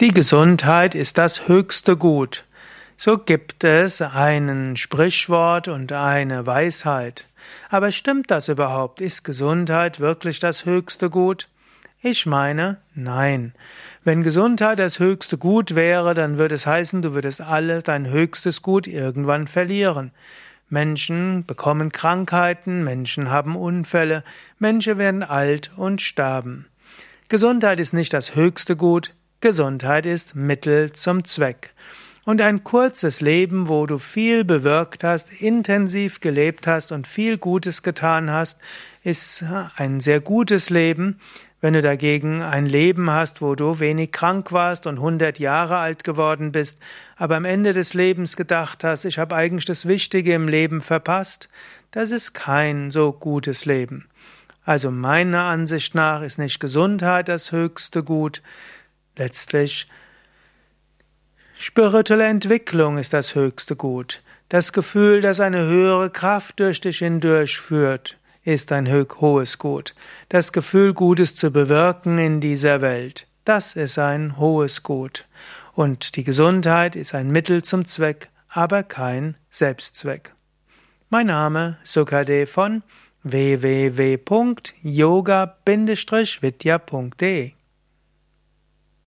Die Gesundheit ist das höchste Gut. So gibt es einen Sprichwort und eine Weisheit. Aber stimmt das überhaupt? Ist Gesundheit wirklich das höchste Gut? Ich meine, nein. Wenn Gesundheit das höchste Gut wäre, dann würde es heißen, du würdest alles, dein höchstes Gut irgendwann verlieren. Menschen bekommen Krankheiten, Menschen haben Unfälle, Menschen werden alt und sterben. Gesundheit ist nicht das höchste Gut, Gesundheit ist Mittel zum Zweck. Und ein kurzes Leben, wo du viel bewirkt hast, intensiv gelebt hast und viel Gutes getan hast, ist ein sehr gutes Leben. Wenn du dagegen ein Leben hast, wo du wenig krank warst und 100 Jahre alt geworden bist, aber am Ende des Lebens gedacht hast, ich habe eigentlich das Wichtige im Leben verpasst, das ist kein so gutes Leben. Also meiner Ansicht nach ist nicht Gesundheit das höchste Gut, Letztlich spirituelle Entwicklung ist das höchste Gut. Das Gefühl, dass eine höhere Kraft durch dich hindurchführt, ist ein hohes Gut. Das Gefühl, Gutes zu bewirken in dieser Welt, das ist ein hohes Gut. Und die Gesundheit ist ein Mittel zum Zweck, aber kein Selbstzweck. Mein Name Sukade von www.yoga-vidya.de